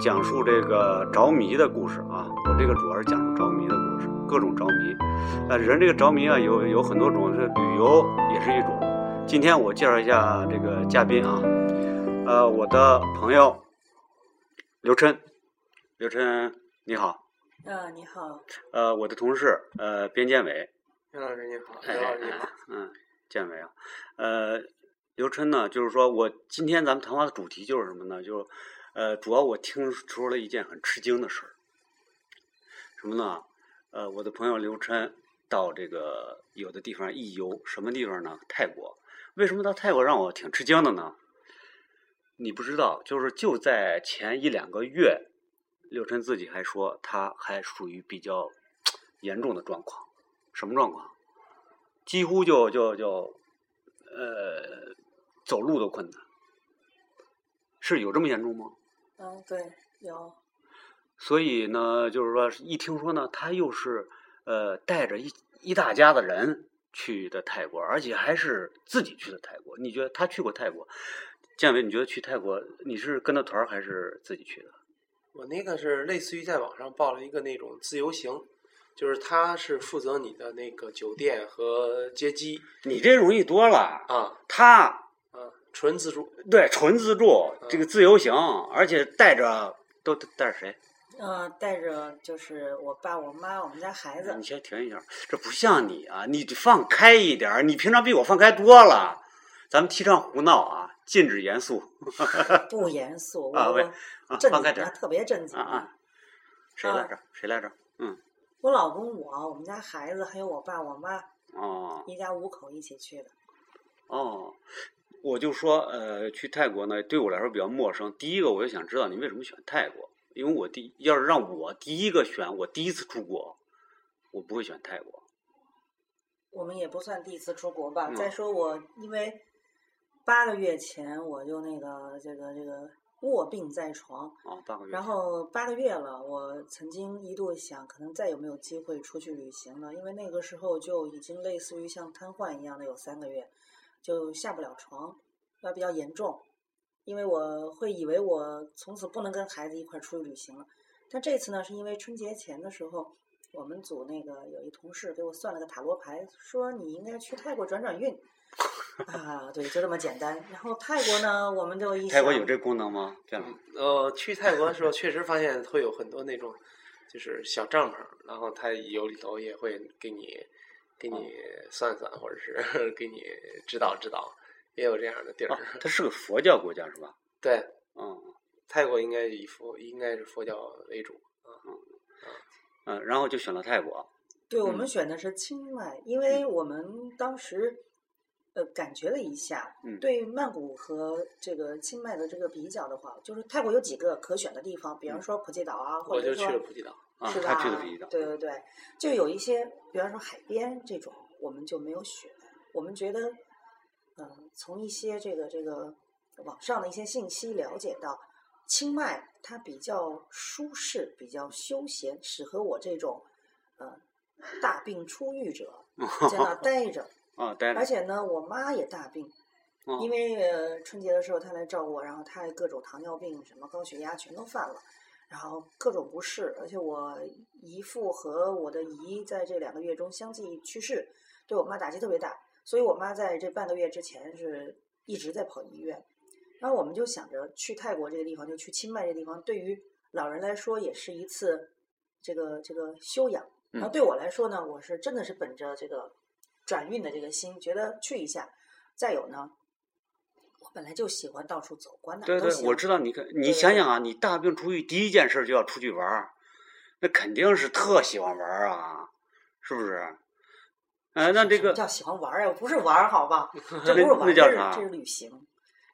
讲述这个着迷的故事啊。我这个主要是讲述着迷的故事，各种着迷。呃，人这个着迷啊，有有很多种，是旅游也是一种。今天我介绍一下这个嘉宾啊，呃，我的朋友刘琛，刘琛你好。啊，你好。呃，我的同事呃边建伟。边老师你好。边老师你好。嗯，建伟啊，呃，刘琛呢，就是说我今天咱们谈话的主题就是什么呢？就呃，主要我听说了一件很吃惊的事儿，什么呢？呃，我的朋友刘琛到这个有的地方一游，什么地方呢？泰国。为什么到泰国让我挺吃惊的呢？你不知道，就是就在前一两个月，刘琛自己还说他还属于比较严重的状况。什么状况？几乎就就就呃走路都困难，是有这么严重吗？嗯，对，有。所以呢，就是说一听说呢，他又是呃带着一一大家子人去的泰国，而且还是自己去的泰国。你觉得他去过泰国？建伟，你觉得去泰国你是跟着团还是自己去的？我那个是类似于在网上报了一个那种自由行，就是他是负责你的那个酒店和接机你这容易多了。啊他啊，纯自助。对纯自助，这个自由行，而且带着都带着谁？嗯，带着就是我爸、我妈、我们家孩子你。先停一下，这不像你啊！你放开一点儿，你平常比我放开多了。咱们提倡胡闹啊，禁止严肃 不严肃，我啊喂我啊，正放开点儿，特别正经。啊啊！谁来着？谁来着？嗯，我老公、我、我们家孩子，还有我爸、我妈，哦一家五口一起去的。哦，我就说呃，去泰国呢，对我来说比较陌生。第一个，我就想知道你为什么选泰国，因为我第要是让我第一个选，我第一次出国，我不会选泰国。我们也不算第一次出国吧。嗯再说我，因为八个月前我就那个这个这个卧病在床，哦，八个月。然后八个月了，我曾经一度想，可能再有没有机会出去旅行了，因为那个时候就已经类似于像瘫痪一样的有三个月，就下不了床，要比较严重。因为我会以为我从此不能跟孩子一块儿出去旅行了，但这次呢，是因为春节前的时候，我们组那个有一同事给我算了个塔罗牌，说你应该去泰国转转运。啊，对，就这么简单。然后泰国呢，我们就一泰国有这功能吗？这样。呃，去泰国的时候确实发现会有很多那种就是小帐篷，然后它有里头也会给你给你算算，或者是 给你指导指导，也有这样的地儿。啊，它是个佛教国家是吧？对，嗯泰国应该以佛应该是佛教为主。嗯嗯，然后就选了泰国。对，我嗯们选的是清迈，因为我们当时呃感觉了一下，嗯对曼谷和这个清迈的这个比较的话，就是泰国有几个可选的地方，比方说普吉岛啊，或我就去者说了普吉岛。啊，是他去的吧比较。对对对，就有一些，比方说海边这种，我们就没有选。我们觉得，呃，从一些这个这个网上的一些信息了解到，清迈它比较舒适，比较休闲，适合我这种呃大病初愈者 在那儿待着。啊，待着而。且呢，我妈也大病，哦因为呃春节的时候她来照顾我，然后她各种糖尿病、什么高血压全都犯了，然后各种不适，而且我姨父和我的姨在这两个月中相继去世，对我妈打击特别大，所以我妈在这半个月之前是一直在跑医院，然后我们就想着去泰国这个地方，就去清迈这个地方，对于老人来说也是一次这个这个修养，然后嗯对我来说呢，我是真的是本着这个转运的这个心，觉得去一下。再有呢，我本来就喜欢到处走，管哪对对，儿都行。我知道你看，你想想啊，你大病初愈，第一件事就要出去玩儿，那肯定是特喜欢玩儿啊，是不是？哎，那这个叫喜欢玩儿呀？不是玩儿，好吧？这不是玩儿，这是那叫啥这是旅行。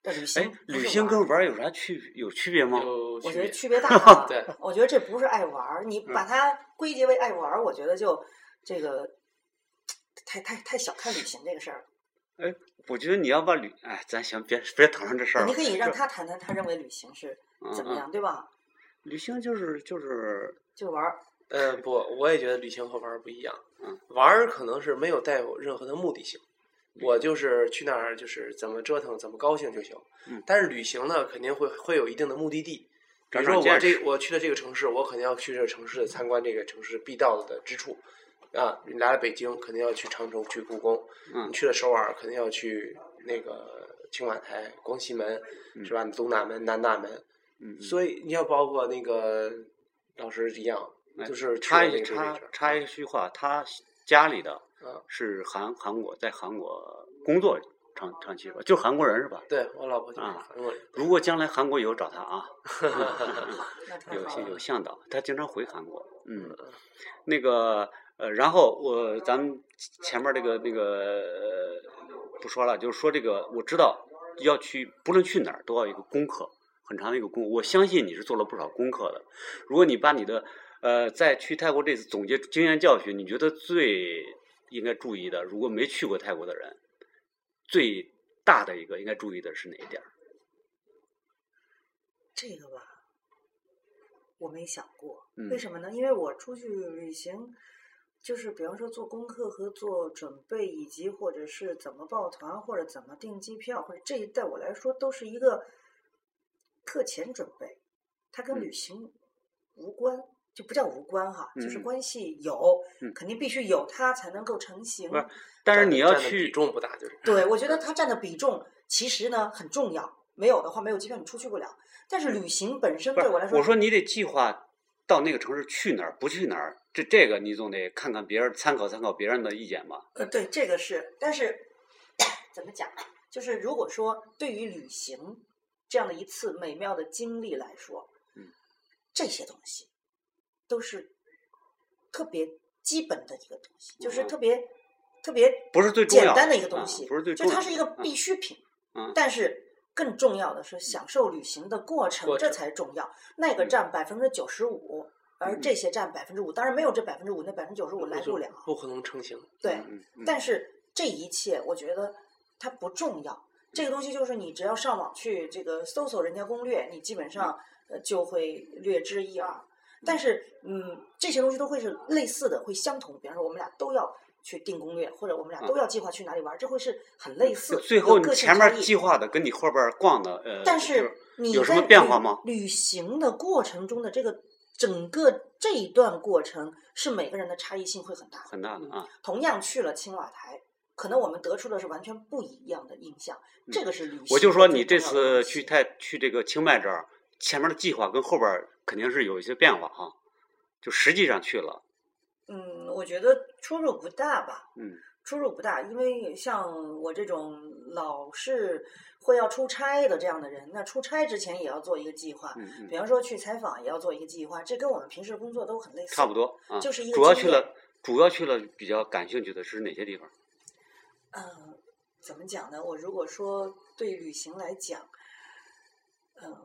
这旅行哎，旅行跟玩儿有啥区别有区别吗？有我觉得区别区别大了。对，我觉得这不是爱玩儿，你把它归结为爱玩儿，我觉得就这个太太太小看旅行这个事儿了。哎，我觉得你要把旅，哎，咱行，别别讨论这事儿了。你可以让他谈谈他认为旅行是怎么样，对吧？旅行就是就是就玩儿，嗯，不，我也觉得旅行和玩儿不一样。嗯，玩儿可能是没有带有任何的目的性，我就是去那儿就是怎么折腾怎么高兴就行。嗯但是旅行呢，肯定会会有一定的目的地。比如说我这我去了这个城市，我肯定要去这个城市参观这个城市必到的之处。啊，你来了北京，肯定要去长城、去故宫；嗯你去了首尔，肯定要去那个青瓦台、光熙门，是吧？东大门、南大门。嗯，所以你要包括那个老师一样，哎就是插一插插一句话，他家里的啊是韩韩国，在韩国工作长长期吧？就韩国人是吧？对我老婆就是啊韩国人。如果将来韩国有找他啊，有有向导，他经常回韩国。嗯，那个呃，然后我咱们前面这个那个呃不说了，就是说这个我知道要去，不论去哪儿都要有一个功课，很长的一个功。我相信你是做了不少功课的。如果你把你的呃在去泰国这次总结经验教训，你觉得最应该注意的，如果没去过泰国的人，最大的一个应该注意的是哪一点？这个吧，我没想过，嗯为什么呢？因为我出去旅行，就是比方说做功课和做准备，以及或者是怎么报团，或者怎么订机票，或者这一对我来说都是一个课前准备，它跟嗯旅行无关，就不叫无关哈，就是嗯关系有，嗯肯定必须有它才能够成型。不是但是你要去比去重不大，就是对，我觉得它占的比重其实呢很重要，没有的话没有机票你出去不了。但是旅行本身对我来说，我说你得计划到那个城市去哪儿，不去哪儿，这这个你总得看看别人，参考参考别人的意见吧。呃，对，这个是，但是怎么讲呢？就是如果说对于旅行这样的一次美妙的经历来说，嗯，这些东西都是特别基本的一个东西，就是嗯特别特别不是最重要简单的一个啊东西，不是最就它是一个嗯必需品。嗯但是更重要的是享受旅行的过程，这过程才重要。那个嗯占百分之九十五，而这些占百分之五，当然没有这百分之五，那百分之九十五来不了。不可能成型。对，但是这一切，我觉得它不重要。这个东西就是你只要上网去这个搜索人家攻略，你基本上呃就会略知一二。但是，嗯，这些东西都会是类似的，会相同。比方说，我们俩都要去定攻略，或者我们俩都要计划去哪里玩，这会是很类似。最后你前面计划的跟你后边逛的，呃，但是你有什么变化吗？旅行的过程中的这个整个这一段过程，是每个人的差异性会很大。很大的啊。同样去了青瓦台，可能我们得出的是完全不一样的印象。这个是旅行我就说你这次去泰去这个清迈这儿，前面的计划跟后边儿肯定是有一些变化哈。就实际上去了，嗯，我觉得出入不大吧。嗯出入不大，因为像我这种老是会要出差的这样的人，那出差之前也要做一个计划。嗯嗯，比方说去采访也要做一个计划，这跟我们平时工作都很类似。差不。多啊。就是一个主要去了，主要去了比较感兴趣的是哪些地方？嗯，怎么讲呢？我如果说对旅行来讲，嗯，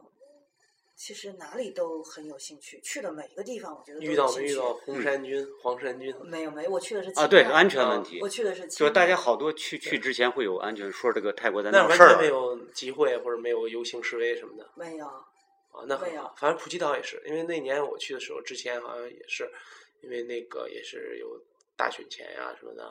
其实哪里都很有兴趣，去的每一个地方，我觉得都遇到有兴趣。没遇到红衫军、黄衫军？没有没有，我去的是啊，对，安全啊问题我。去的是就大家好多去去之前会有安全，说这个泰国在那完闹事儿没有集会或者没有游行示威什么的没有，啊，那很没有好。反正普吉岛也是，因为那年我去的时候，之前好像也是，因为那个也是有大选前呀、什么的，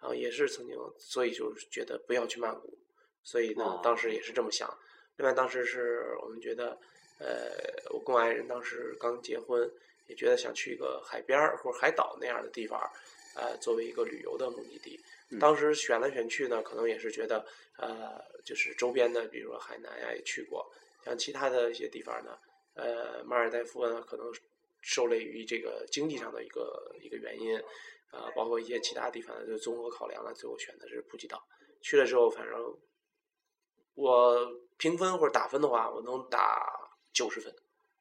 然后也是曾经，所以就是觉得不要去曼谷，所以呢，哦当时也是这么想。另外，当时是我们觉得，呃，我跟我爱人当时刚结婚，也觉得想去一个海边儿或者海岛那样的地方，呃，作为一个旅游的目的地。嗯当时选来选去呢，可能也是觉得，呃，就是周边的，比如说海南呀也去过，像其他的一些地方呢，呃，马尔代夫呢可能受累于这个经济上的一个一个原因，啊、包括一些其他地方的就综合考量了，最后选的是普吉岛。去了之后，反正我评分或者打分的话，我能打九十分，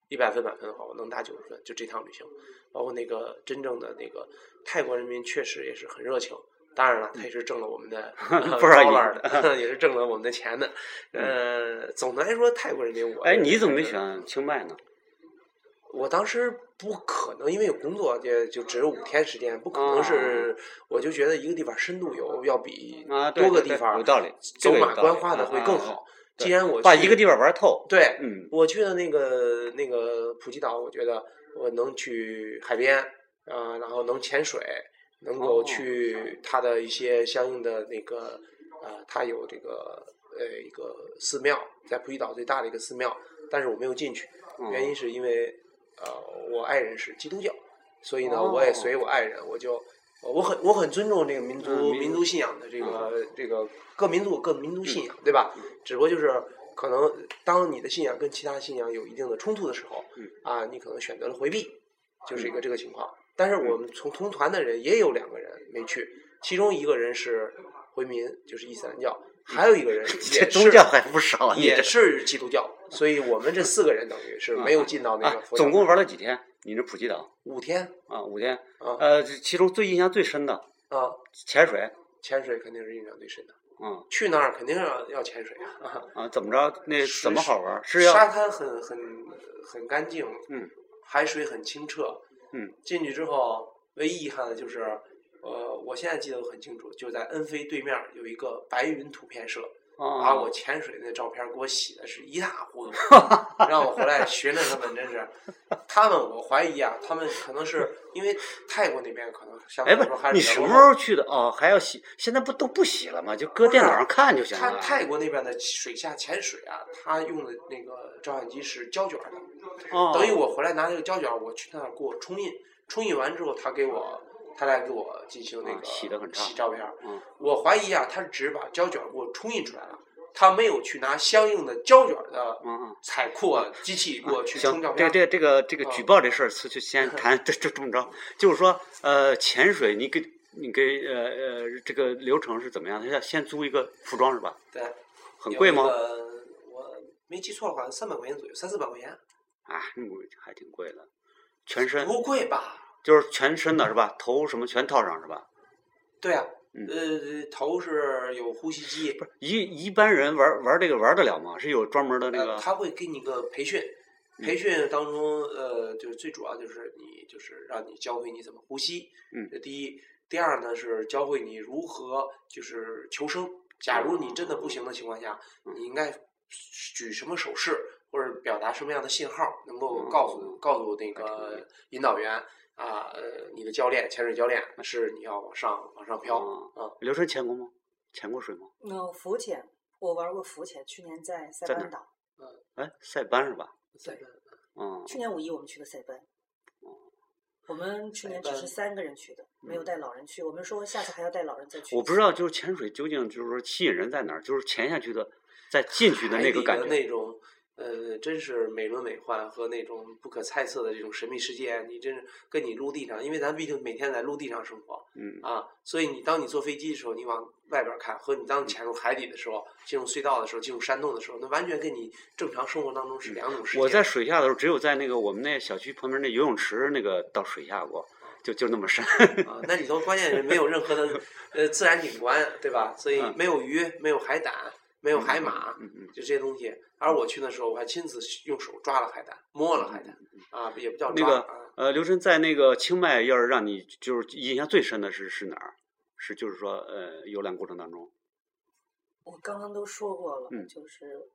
一百分满分的话，我能打九十分。就这趟旅行，包括那个真正的那个泰国人民，确实也是很热情。当然了，他也是挣了我们的 不少 dollar 银的，也是挣了我们的钱的。呃，总的来说，泰国人民我哎，你怎么没选清迈呢？我当时不可能，因为有工作，也就只有五天时间，不可能是，我就觉得一个地方深度游要比多个地方有道理，走马观花的会更好。既然我把一个地方玩透，对，嗯。我去的那个那个普吉岛，我觉得我能去海边，啊、然后能潜水，能够哦。去它的一些相应的那个，啊、它有这个呃一个寺庙，在普吉岛最大的一个寺庙，但是我没有进去，嗯原因是因为呃我爱人是基督教，所以呢我也哦随我爱人，我就呃我很我很尊重这个民族、嗯民民族信仰的这个、这个各民族各民族信仰，对吧？只不过就是可能当你的信仰跟其他信仰有一定的冲突的时候，嗯啊，你可能选择了回避，就是一个这个情况。但是我们从同团的人也有两个人没去，其中一个人是回民，就是伊斯兰教，还有一个人 也是宗教还不少也是基督教，所所以我们这四个人等于是没有进到那个啊佛。总共玩了几天？你这普吉岛五天啊，五天。啊呃，其中最印象最深的啊，潜水，潜水肯定是印象最深的。嗯去那儿肯定要要潜水啊！啊，怎么着？那怎么好玩？是要沙滩很很很干净，嗯，海水很清澈，嗯，进去之后唯一遗憾的就是，呃，我现在记得很清楚，就在恩菲对面有一个白云图片社，把啊我潜水那照片给我洗的是一塌糊涂，让我回来学着他们真是，他们我怀疑啊，他们可能是因为泰国那边可能相对哎，不来说还，是你什么时候去的？哦，还要洗？现在不都不洗了吗？就搁电脑上看就行了。他泰国那边的水下潜水啊，他用的那个照相机是胶卷的，哦，等于我回来拿那个胶卷，我去那儿给我冲印，冲印完之后，他给我，他来给我进行那啊个洗的很差洗照片儿。嗯我怀疑啊，他只是只把胶卷给我冲印出来了，他没有去拿相应的胶卷的嗯嗯。彩库啊机器给我去行冲照，片儿。这这这个这个啊举报这事儿，就就先谈，这这这么着，就是说，呃，潜水你给你给呃呃这个流程是怎么样他？要先租一个服装是吧？对，很贵吗？我没记错的话，三百块钱左右，三四百块钱，啊，还挺贵的，全身不贵吧？就是全身的是吧？头什么全套上是吧？对啊，嗯呃，头是有呼吸机，不是一一般人玩玩这个玩得了吗？是有专门的那呃，个他会给你个培训，培训当中，呃，就是最主要就是你就是让你教会你怎么呼吸，嗯这第一，第二呢是教会你如何就是求生。假如你真的不行的情况下，嗯你应该举什么手势或者表达什么样的信号，能够嗯告诉告诉那个引导员啊，呃，你的教练潜水教练那是你要往上往上飘哦啊。刘晨潜过吗？潜过水吗？那浮潜，我玩过浮潜，去年在塞班岛，嗯哎，塞班是吧？塞班嗯，去年五一我们去的塞班。我们去年只是三个人去的，没有带老人去。我们说下次还要带老人再去。我不知道，就是潜水究竟就是说吸引人在哪儿？就是潜下去的，在进去的那个感觉。那种，呃，真是美轮美奂和那种不可猜测的这种神秘世界，你真是跟你陆地上，因为咱毕竟每天在陆地上生活嗯啊，所以你当你坐飞机的时候，你往外边看，和你当你潜入海底的时候，进入隧道的时候，进入山洞的时候，那完全跟你正常生活当中是两种世界。我在水下的时候，只有在那个我们那小区旁边那游泳池那个到水下过，就就那么深。啊，那里头关键是没有任何的呃自然景观，对吧？所以嗯没有鱼，没有海胆，没有海马，嗯嗯就这些东西。而我去的时候，我还亲自用手抓了海胆，摸了海胆，啊，也不叫抓嗯那个啊。呃，刘晨在那个清迈，要是让你就是印象最深的是是哪儿？是就是说呃游览过程当中，我刚刚都说过了，嗯就是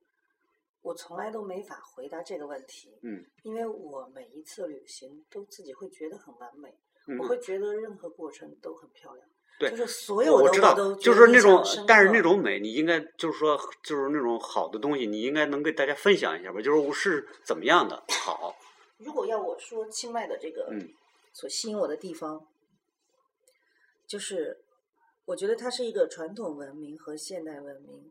我从来都没法回答这个问题，嗯因为我每一次旅行都自己会觉得很完美，嗯我会觉得任何过程都很漂亮，对就是所有的我知道，就是那种，但是那种美，你应该就是说，就是那种好的东西，你应该能给大家分享一下吧。就是我是怎么样的好，如果要我说清迈的这个嗯所吸引我的地方，就是我觉得它是一个传统文明和现代文明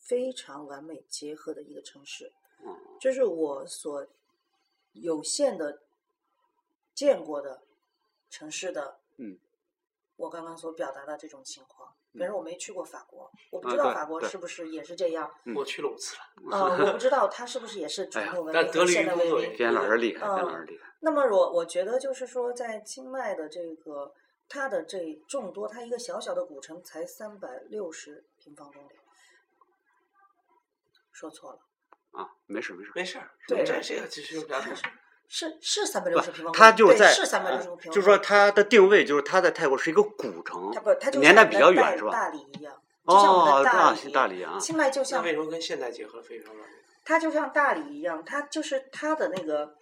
非常完美结合的一个城市。嗯这是我所有限的见过的城市的，嗯，我刚刚所表达的这种情况。比嗯如我没去过法国，我不啊知道法国是不是也是这样。嗯我去了五次了，啊，我不知道它是不是也是传统文但德明和现代文明。边老师厉害，老师厉害。那么我我觉得就是说，在清迈的这个它的这众多，它一个小小的古城才三百六十平方公里，说错了，啊，没事没事。没事儿，对这这个其实不要紧是是三百六十平方公里，它就在，是三百六十呃平方公里，就是说它的定位就是它在泰国是一个古城它，不，它就年代比较远是吧大理一样，就像我们大理，大理啊，清迈就像那为什么跟现代结合非常完美？它就像大理一样，它就是它的那个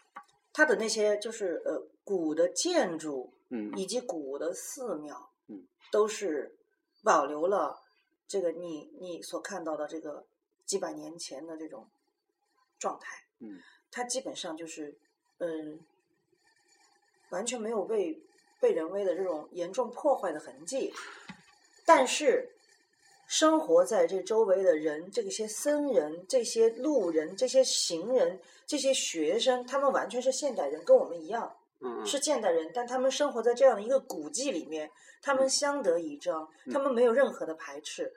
它的那些就是呃古的建筑，嗯以及古的寺庙，嗯，都是保留了这个你你所看到的这个几百年前的这种状态。嗯，它基本上就是嗯，完全没有被被人为的这种严重破坏的痕迹，但是。生活在这周围的人，这些僧人、这些路人、这些行人、这些学生，他们完全是现代人，跟我们一样，嗯是现代人，但他们生活在这样的一个古迹里面，他们相得益彰，他们没有任何的排斥，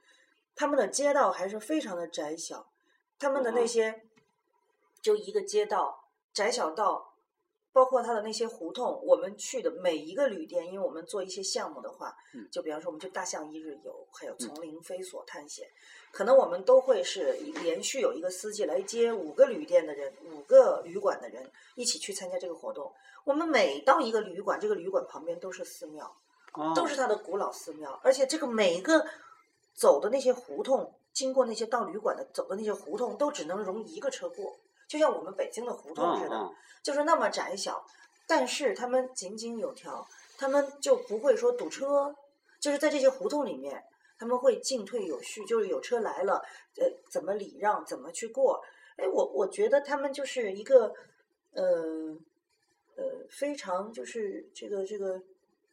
他们的街道还是非常的窄小，他们的那些就一个街道窄小道。包括它的那些胡同，我们去的每一个旅店，因为我们做一些项目的话，就比方说我们就大象一日游，还有丛林飞索探险，可能我们都会是连续有一个司机来接五个旅店的人，五个旅馆的人一起去参加这个活动。我们每到一个旅馆，这个旅馆旁边都是寺庙，都是它的古老寺庙，而且这个每一个走的那些胡同，经过那些到旅馆的走的那些胡同，都只能容一个车过。就像我们北京的胡同似的，就是那么窄小，但是他们井井有条，他们就不会说堵车，就是在这些胡同里面，他们会进退有序，就是有车来了，呃，怎么礼让，怎么去过。哎，我我觉得他们就是一个，呃，呃，非常就是这个这个。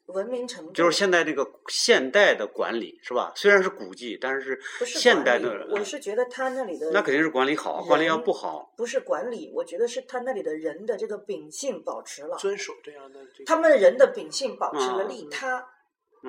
文明程度就是现在这个现代的管理是吧？虽然是古迹，但是现代的，我是觉得他那里的那肯定是管理好，管理要不好，不是管理，我觉得是他那里的人的这个秉性保持了，遵守这样的，他们人的秉性保持了利他，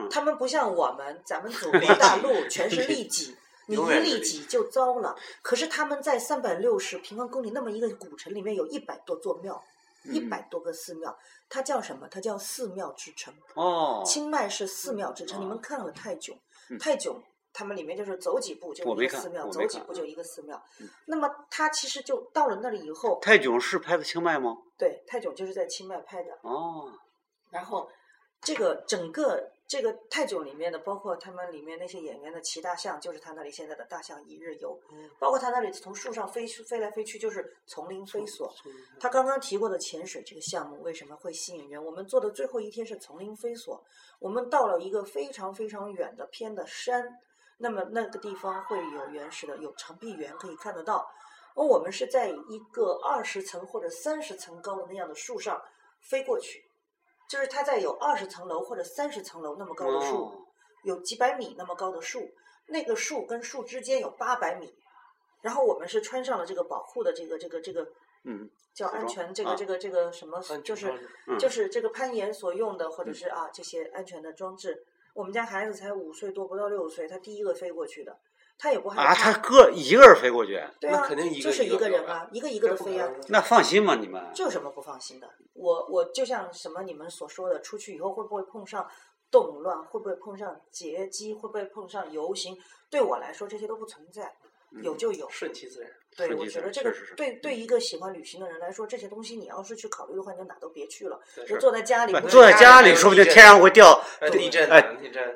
他们不像我们，咱们祖国 大陆全是利己，你一利己就糟了。可是他们在三百六十平方公里那么一个古城里面，有一百多座庙。一百多个寺庙，它叫什么？它叫寺庙之城。哦，清迈是寺庙之城。你们看了泰囧？泰囧他们里面就是走几步就一个寺庙，走几步就一个寺庙。那么它其实就到了那里以后，泰囧是拍的清迈吗？对，泰囧就是在清迈拍的。哦，然后这个整个。这个泰囧里面的，包括他们里面那些演员的骑大象，就是他那里现在的大象一日游，包括他那里从树上飞飞来飞去，就是丛林飞索。他刚刚提过的潜水这个项目为什么会吸引人？我们做的最后一天是丛林飞索，我们到了一个非常非常远的偏的山，那么那个地方会有原始的有长臂猿可以看得到，而我们是在一个二十层或者三十层高的那样的树上飞过去。就是它在有二十层楼或者三十层楼那么高的树，有几百米那么高的树，那个树跟树之间有八百米，然后我们是穿上了这个保护的这个这个这个，嗯，叫安全这个这个这个什么，就是就是这个攀岩所用的或者是啊这些安全的装置。我们家孩子才五岁多，不到六岁，他第一个飞过去的。他也不害怕。啊，他个一个人飞过去？对啊，就是一个人啊，一个一个的飞啊。那放心吗？你们？这有什么不放心的？我我就像什么你们所说的，出去以后会不会碰上动乱？会不会碰上劫机？会不会碰上游行？对我来说，这些都不存在。有就有，顺其自然。对，我觉得这个对对一个喜欢旅行的人来说，这些东西你要是去考虑的话，你就哪都别去了，就坐在家里。坐在家里，说不定天上会掉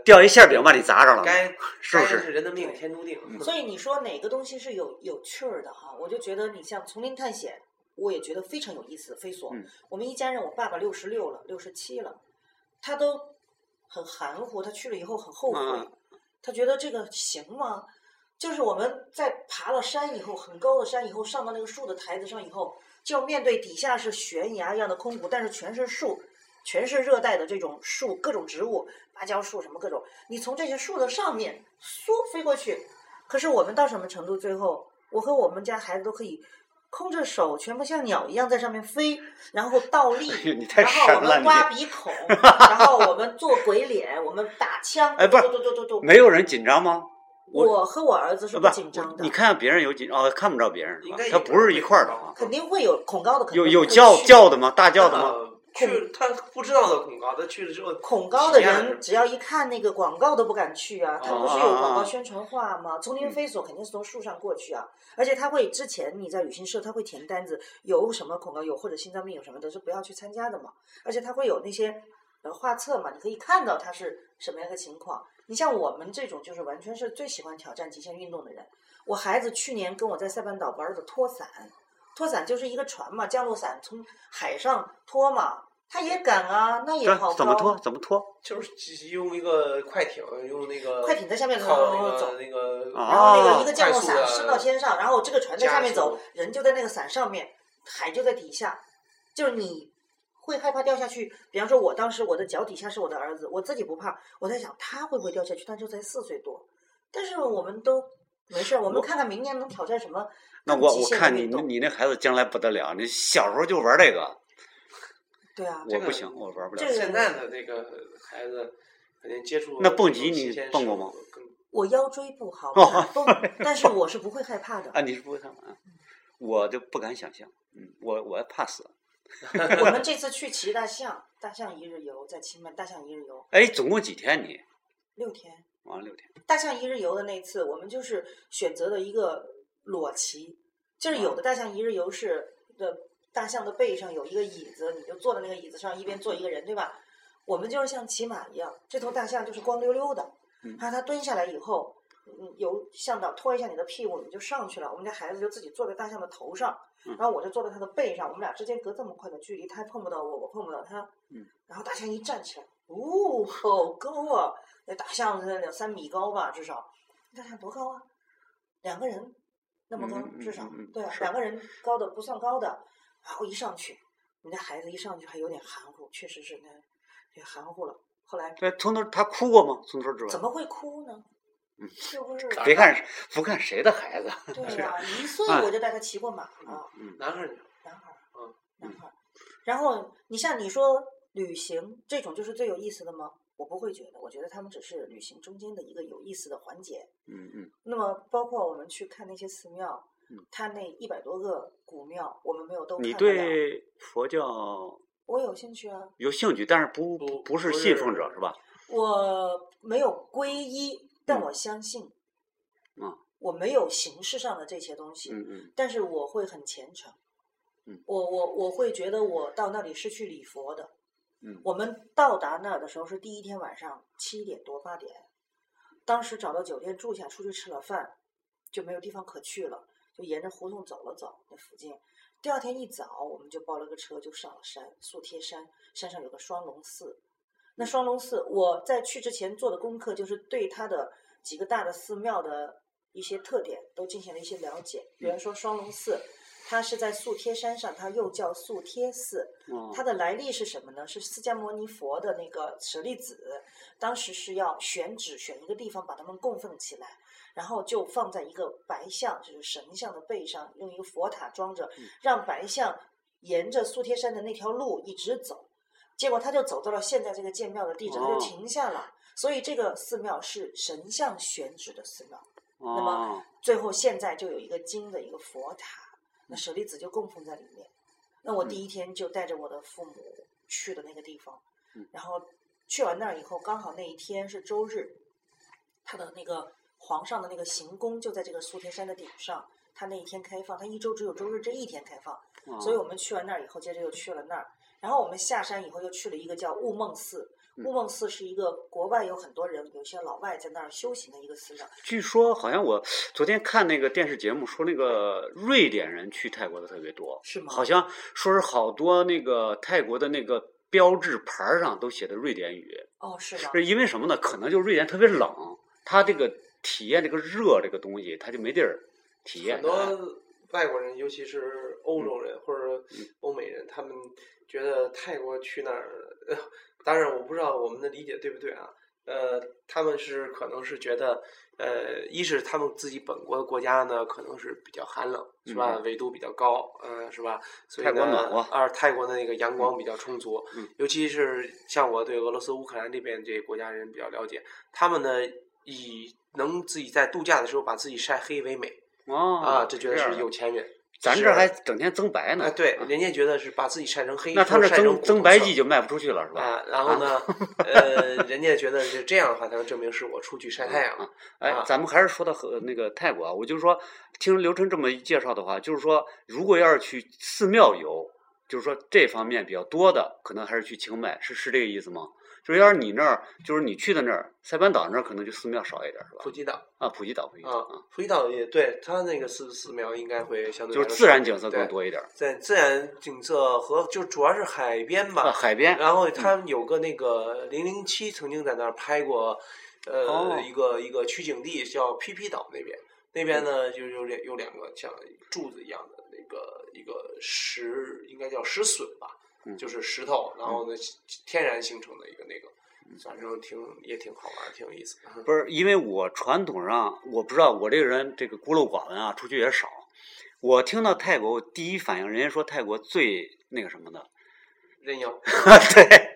掉一馅饼把你砸着了。该是不是？人的命天注定。所以你说哪个东西是有有趣儿的哈？我就觉得你像丛林探险，我也觉得非常有意思。飞索，我们一家人，我爸爸六十六了，六十七了，他都很含糊，他去了以后很后悔，他觉得这个行吗？就是我们在爬了山以后，很高的山以后，上到那个树的台子上以后，就要面对底下是悬崖一样的空谷，但是全是树，全是热带的这种树，各种植物，芭蕉树什么各种。你从这些树的上面嗖飞过去，可是我们到什么程度？最后，我和我们家孩子都可以空着手，全部像鸟一样在上面飞，然后倒立，然后我们挖鼻孔，然后我们做鬼脸，我们打枪，哎，不是，没有人紧张吗？我和我儿子是不紧张的。你看别人有紧哦，看不着别人？他不是一块儿的肯定会有恐高的。有有叫叫的吗？大叫的吗？去他不知道的恐高，他去了之后。恐高的人只要一看那个广告都不敢去啊！他不是有广告宣传画吗？丛林飞索肯定是从树上过去啊！而且他会之前你在旅行社他会填单子，有什么恐高有或者心脏病有什么的，是不要去参加的嘛。而且他会有那些呃画册嘛，你可以看到他是什么样的情况。你像我们这种就是完全是最喜欢挑战极限运动的人。我孩子去年跟我在塞班岛玩的拖伞，拖伞就是一个船嘛，降落伞从海上拖嘛，他也敢啊，那也好怎么拖？怎么拖？就是用一个快艇，用那个快艇在下面靠那个走，那个然后那个一个降落伞升到天上，然后这个船在下面走，人就在那个伞上面。海就在底下，就是你会害怕掉下去。比方说，我当时我的脚底下是我的儿子，我自己不怕，我在想他会不会掉下去，他就才四岁多。但是我们都没事，我们看看明年能挑战什么那我我看你你那孩子将来不得了，你小时候就玩这个，对啊，我不行，我玩不了这。个现在的那个孩子肯定接触那蹦极你蹦过吗我腰椎不好，蹦，但是我是不会害怕的。啊，你是不会害怕？我就不敢想象，嗯，我我怕死。我们这次去骑大象，大象一日游，在清迈大象一日游哎，总共几天你？六天。玩了六天。大象一日游的那次，我们就是选择了一个裸骑，就是有的大象一日游是的，大象的背上有一个椅子，你就坐在那个椅子上，一边坐一个人，对吧？我们就是像骑马一样，这头大象就是光溜溜的，嗯然后它蹲下来以后，嗯，由向导拖一下你的屁股，你就上去了。我们家孩子就自己坐在大象的头上，嗯然后我就坐在他的背上，我们俩之间隔这么宽的距离，他碰不到我，我碰不到他。嗯，然后大象一站起来，哦，好高啊！那大象是两三米高吧，至少。大象多高啊？两个人那么高，至少嗯嗯对啊，两个人高的不算高的。然后一上去，你那孩子一上去还有点含糊，确实是那也含糊了。后来对，从头他哭过吗？从头至尾怎。么会哭呢？嗯是不是？别看不看谁的孩子，对呀、一岁哎我就带他骑过马了，嗯，男孩儿男孩儿，嗯男孩儿。然后你像你说旅行这种就是最有意思的吗？我不会觉得，我觉得他们只是旅行中间的一个有意思的环节。嗯嗯那么包括我们去看那些寺庙嗯，它那一百多个古庙，我们没有都看你。对佛教我有兴趣啊，有兴趣，但是不不不是信奉者是吧？我没有皈依，但嗯我相信。嗯我没有形式上的这些东西，嗯嗯但是我会很虔诚。嗯我我我会觉得我到那里是去礼佛的。嗯我们到达那儿的时候是第一天晚上七点多八点，当时找到酒店住下，出去吃了饭，就没有地方可去了，就沿着胡同走了走那附近。第二天一早，我们就包了个车就上了山，素贴山，山上有个双龙寺。那双龙寺，我在去之前做的功课就是对它的几个大的寺庙的一些特点都进行了一些了解。比如说双龙寺，它是在素贴山上，它又叫素贴寺。哦它的来历是什么呢？是释迦牟尼佛的那个舍利子，当时是要选址选一个地方把它们供奉起来，然后就放在一个白象，就是神像的背上，用一个佛塔装着，让白象沿着素贴山的那条路一直走。结果他就走到了现在这个建庙的地址，他就哦停下了。所以这个寺庙是神像选址的寺庙。那么哦最后现在就有一个金的一个佛塔，那舍利子就供奉在里面。那我第一天就带着我的父母去的那个地方嗯，然后去完那儿以后，刚好那一天是周日，他的那个皇上的那个行宫就在这个素天山的顶上，他那一天开放，他一周只有周日这一天开放，哦所以我们去完那儿以后，接着又去了那儿，然后我们下山以后又去了一个叫雾梦寺。嗯雾梦寺是一个国外有很多人，有些老外在那儿修行的一个寺庙。据说好像我昨天看那个电视节目说，那个瑞典人去泰国的特别多，是吗好像说是好多那个泰国的那个标志牌儿上都写的瑞典语，哦，是的？是因为什么呢？可能就是瑞典特别冷，他这个体验这个热这个东西，他就没地儿体验很。多外国人，尤其是欧洲人或者嗯欧美人，他们觉得泰国去那儿，呃当然我不知道我们的理解对不对啊。呃，他们是可能是觉得，呃，一是他们自己本国的国家呢，可能是比较寒冷，是吧？嗯纬度比较高，呃，是吧？所以泰国呢暖和二泰国的那个阳光比较充足，嗯尤其是像我对俄罗斯、乌克兰这边这些国家人比较了解，他们呢以能自己在度假的时候把自己晒黑为美哦啊，这觉得是有钱人。咱是这还整天增白呢。啊，对，啊人家觉得是把自己晒成黑，那他那或者晒成增增白剂就卖不出去了，是吧？啊，然后呢，呃，人家觉得是这样的话，才能证明是我出去晒太阳了。哎啊，咱们还是说到和那个泰国啊，我就是说，听刘晨这么一介绍的话，就是说，如果要是去寺庙游，就是说这方面比较多的，可能还是去清迈，是是这个意思吗？就是要是你那儿，就是你去的那儿，塞班岛那儿可能就寺庙少一点，是吧普？吉岛啊，普吉岛，普吉岛啊啊，，普吉岛也对，它那个寺寺庙应该会相对就是自然景色更多一点。在自然景色和就主要是海边吧，啊，海边，然后他们有个那个零零七曾经在那儿拍过，呃，哦一个一个取景地叫皮皮岛那边，那边呢就有两有两个像柱子一样的那个一个石，应该叫石笋吧，嗯就是石头，然后呢天然形成的一个那个，反正挺也挺好玩，挺有意思。不是因为我传统上我不知道我这个人这个孤陋寡闻啊，出去也少。我听到泰国，我第一反应人家说泰国最那个什么的，人妖，对，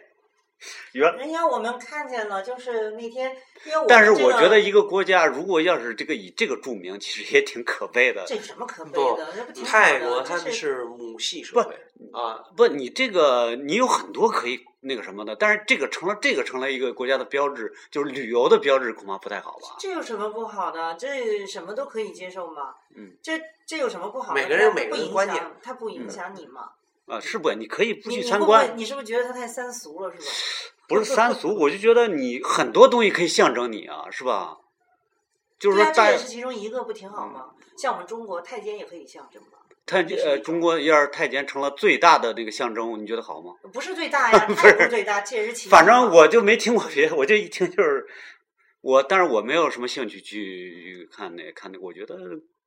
原人家我们看见了，就是那天，因为我但是我觉得一个国家如果要是这个以这个著名，其实也挺可悲的。这有什么可悲的？这不挺泰国它是是母系社不会啊，不，你这个你有很多可以那个什么的，但是这个成了这个成了一个国家的标志，就是旅游的标志，恐怕不太好吧？这有什么不好的？这什么都可以接受吗。嗯，这这有什么不好的？每个人有每个人观点，它不影响你嘛。啊，是不？你可以不你去你会不会？参观，你是不是觉得它太三俗了？是吧？不是三俗，我就觉得你很多东西可以象征你啊，是吧？就是说大这也是其中一个，不挺好吗？像我们中国太监也可以象征嘛，太呃，中国要是太监成了最大的那个象征，你觉得好吗？不是最大呀，不是最大，这也是其反正我就没听过别的，我就一听就是我，但是我没有什么兴趣去看那看那，我觉得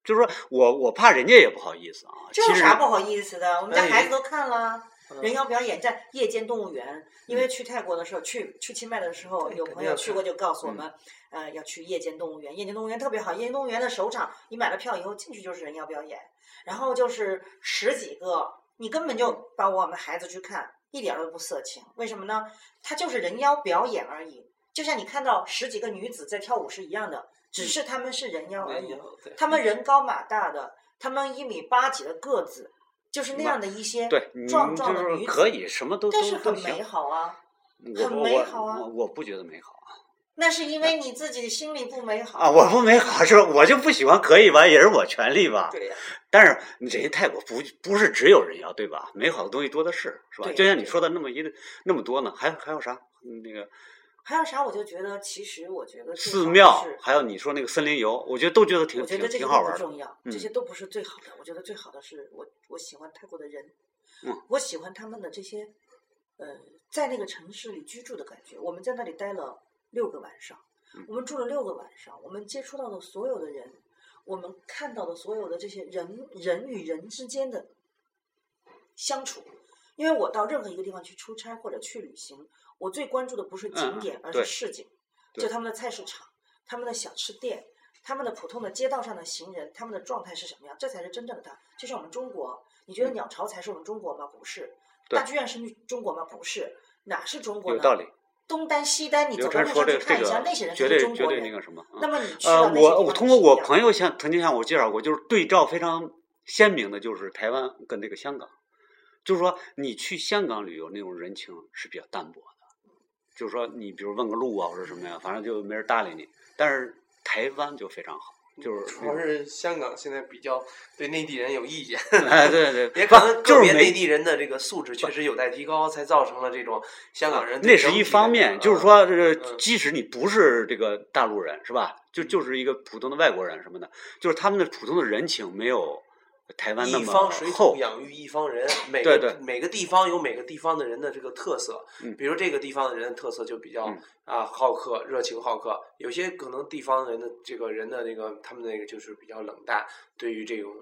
就是说我我怕人家也不好意思啊。这有啥不好意思的？我们家哎孩子都看了。嗯人妖表演在夜间动物园，因为去泰国的时候，去去清迈的时候，有朋友去过就告诉我们，呃，要去夜间动物园。夜间动物园特别好，夜间动物园的首场，你买了票以后进去就是人妖表演，然后就是十几个，你根本就把我们孩子去看，一点儿都不色情。为什么呢？它就是人妖表演而已，就像你看到十几个女子在跳舞是一样的，只是她们是人妖而已。他们人高马大的，他们一米八几的个子，就是那样的一些对，你壮壮就是的女子，可以什么都但是很美。好啊。我很我美好啊我我不觉得美好啊那是因为你自己心里不美好啊！我不美好是吧？我就不喜欢，可以吧？也是我权利吧？对呀、但是人家泰国不不是只有人妖对吧？美好的东西多的是，是吧？对就像你说的那么一那么多呢，还还有啥？嗯那个还有啥？我就觉得，其实我觉得寺庙，还有你说那个森林游，我觉得都觉得挺我觉挺挺好玩的。不重要，嗯这些都不是最好的。我觉得最好的是我我喜欢泰国的人，嗯我喜欢他们的这些，呃，在那个城市里居住的感觉。我们在那里待了六个晚上，嗯我们住了六个晚上，我们接触到的所有的人，我们看到的所有的这些人人与人之间的相处。因为我到任何一个地方去出差或者去旅行，我最关注的不是景嗯点，而是市井，就他们的菜市场、他们的小吃店、他们的普通的街道上的行人，他们的状态是什么样？这才是真正的他。就像我们中国，你觉得鸟巢才是我们中国吗？不是。大剧院是中国吗？不是。哪是中国呢？有道理。东单西单，你走到晨说这个这路上去看一下，个那些人是对绝对中国人。那个什么。嗯那么你去我我通过我朋友向曾经向我介绍过，就是对照非常鲜明的，就是台湾跟这个香港，就是说你去香港旅游那种人情是比较淡薄的，就是说你比如问个路啊或者什么呀，反正就没人搭理你。但是台湾就非常好，就是主要是香港现在比较对内地人有意见，哎对对，也不可能个就是别内地人的这个素质确实有待提高，才造成了这种香港人对那是一方面，就是说，这个嗯即使你不是这个大陆人，是吧？就就是一个普通的外国人什么的，就是他们的普通的人情没有台湾那么一方水厚土。养育一方人，每对对个每个地方有每个地方的人的这个特色。嗯比如这个地方的人的特色就比较、嗯啊好客、热情好客，有些可能地方人的这个人的那个他们那个就是比较冷淡，对于这种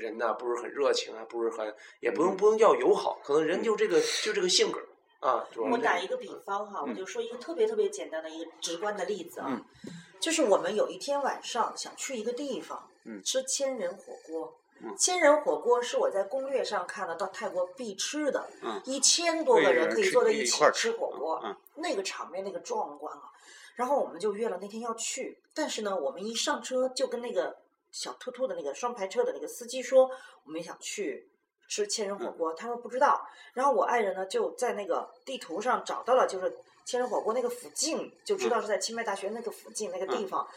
人呢不是很热情啊，不是很也不用嗯不能叫友好，可能人就这个就这个性格啊。我打一个比方哈，我嗯就说一个特别特别简单的一个直观的例子啊，嗯就是我们有一天晚上想去一个地方，嗯吃千人火锅。嗯。千人火锅是我在攻略上看的，到泰国必吃的，嗯。一千多个人可以坐在一起吃吃火锅，嗯那个场面那个壮观啊！然后我们就约了那天要去，但是呢，我们一上车就跟那个小突突的那个双排车的那个司机说，我们想去吃千人嗯火锅，他说不知道。然后我爱人呢就在那个地图上找到了，就是千人火锅那个附近，就知道是在清迈大学那个附近那个地方，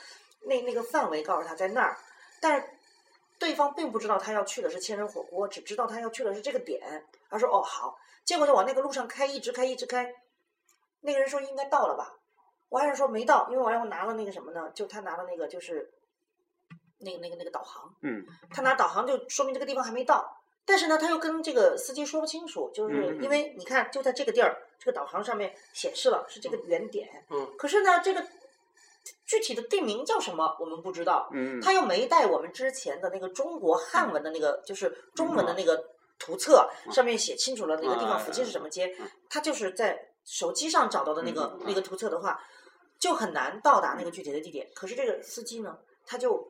那那个范围告诉他在那儿，但是对方并不知道他要去的是千人火锅，只知道他要去的是这个点。他说哦好，结果就往那个路上开，一直开一直开。那个人说应该到了吧，我还是说没到，因为我爱人拿了那个什么呢？就他拿了那个就是那个那个那个导航，嗯他拿导航就说明这个地方还没到。但是呢，他又跟这个司机说不清楚，就是因为你看就在这个地儿，这个导航上面显示了是这个原点，嗯可是呢，这个具体的地名叫什么我们不知道，嗯，他又没带我们之前的那个中国汉文的那个，就是中文的那个图册，上面写清楚了那个地方附近是什么街。他就是在手机上找到的那个那个图册的话，就很难到达那个具体的地点。可是这个司机呢，他就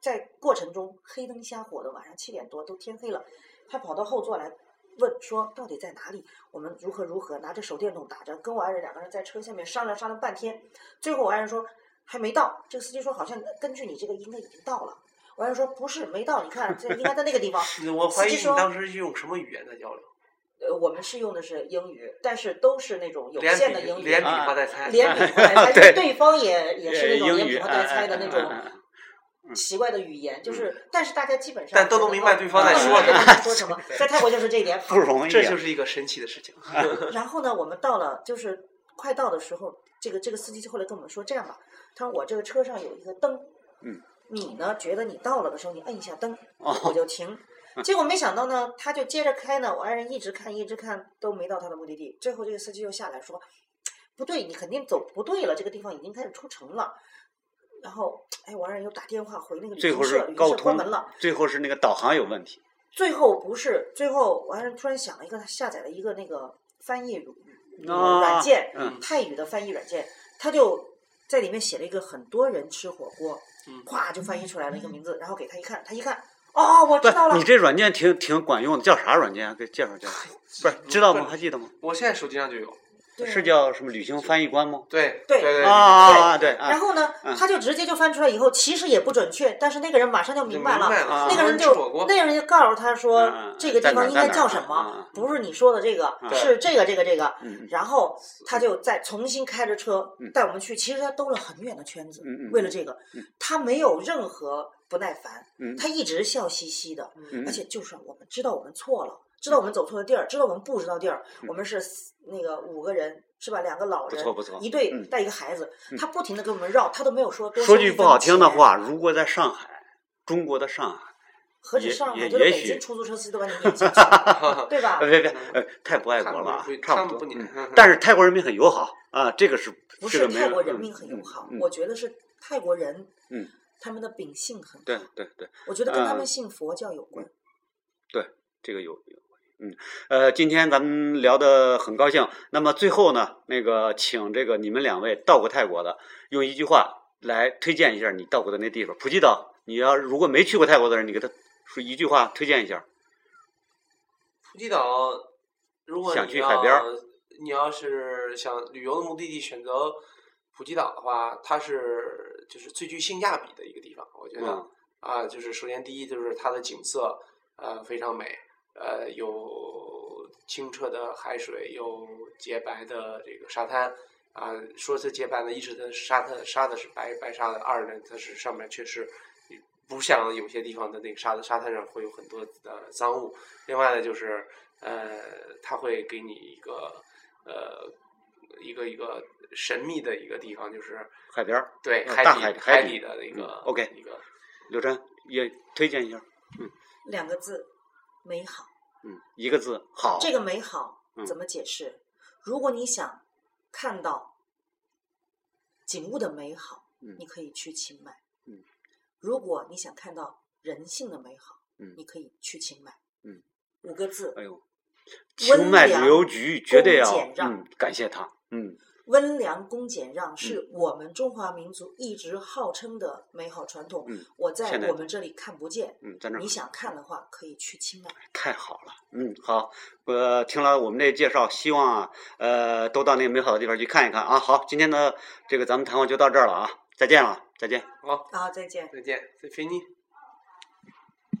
在过程中黑灯瞎火的，晚上七点多都天黑了，他跑到后座来问说到底在哪里？我们如何如何？拿着手电筒打着，跟我爱人两个人在车下面商量商量半天，最后我爱人说。还没到，这个司机说好像根据你这个应该已经到了。我爱人说不是没到，你看这应该在那个地方。我怀疑你司机说当时是用什么语言在交流？呃，我们是用的是英语，但是都是那种有限的英语，连比啊划带猜。连笔划带 猜，对对方也也是那种连笔划带猜的那种 奇怪的语言，就是但是大家基本上但都能明白对方在说什么，在说什么，在泰国就是这一点好不。容易啊，这就是一个神奇的事情。然后呢，我们到了，就是快到的时候，这个这个司机就后来跟我们说，这样吧，他说我这个车上有一个灯，嗯，你呢觉得你到了的时候，你摁一下灯，哦我就 停。结果没想到呢，他就接着开呢，我爱人一直看一直看都没到他的目的地，最后这个司机又下来说，不对，你肯定走不对了，这个地方已经开始出城了。然后，哎，我爱人又打电话回那个旅最后行社，旅行社关门了。，最后是那个导航有问题。最后不是，最后我爱人突然想了一个，他下载了一个那个翻译软件，嗯泰语的翻译软件，他就在里面写了一个很多人吃火锅，嗯咵就翻译出来了一个名字，然后给他一看，他一看，哦，我知道了不，你，这软件挺挺管用的，叫啥软件啊？给介绍介绍。不是知道吗？还记得吗？我现在手机上就有。对是叫什么旅行翻译官吗？对对对对啊啊啊！对啊然后呢，嗯他就直接就翻出来以后，其实也不准确，但是那个人马上就就明白了。那个人就那个人就告诉他说这个地方应该叫什么？不是你说的这个，嗯是这个这个这个。然后他就再重新开着车嗯带我们去，其实他兜了很远的圈子为了这个嗯，他没有任何不耐烦，嗯他一直笑嘻嘻的，嗯而且就是我们知道我们错了，知道我们走错了地儿，知道我们不知道地儿，嗯我们是那个五个人是吧？两个老人，不错不错一对嗯带一个孩子，他不停的给我们绕，他都没有说多说句不好听的，话，如果在上海，中国的上海，何止上海，就是北京出租车司机都把你 撵下去，对吧 呃？别别，呃，太不爱国了差不多但是泰国人民很友好啊，这个是 不是泰国人民很友好，嗯我觉得是泰国人，嗯，他们的秉性很好，对对对，我觉得跟他嗯们信佛教有关。对这个有有，嗯，呃，今天咱们聊的很高兴。那么最后呢，那个请这个你们两位到过泰国的，用一句话来推荐一下你到过的那地方。普吉岛，你要如果没去过泰国的人，你给他说一句话推荐一下。普吉岛，如果想去海边儿你要是想旅游的目的地选择普吉岛的话，它是就是最具性价比的一个地方，我觉得、嗯啊，就是首先第一就是它的景色呃非常美，呃有清澈的海水，有洁白的这个沙滩。啊，说是洁白的，一是它沙滩沙子是白白沙的，二呢它是上面确实不像有些地方的那个沙子沙滩上会有很多的脏物。另外呢，就是呃，它会给你一个呃一个一个神秘的一个地方，就是海边儿，对海底海海底底的那个、嗯，OK 一个刘真也推荐一下。嗯两个字，美好。嗯，一个字好。这个美好嗯怎么解释？如果你想看到景物的美好，嗯你可以去清迈。嗯，如果你想看到人性的美好，嗯你可以去清迈。嗯，五个字，哎呦，温清迈旅游局绝对要让嗯感谢他。嗯温良恭俭让是我们中华民族一直号称的美好传统。嗯我在我们这里看不见，嗯，在那儿你想看的话，可以去清迈。太好了，嗯，好，呃，听了我们这介绍，希望啊，呃，都到那个美好的地方去看一看啊。好，今天的这个咱们谈话就到这儿了啊，再见了，再见。好，好，再见。再见，再飞你。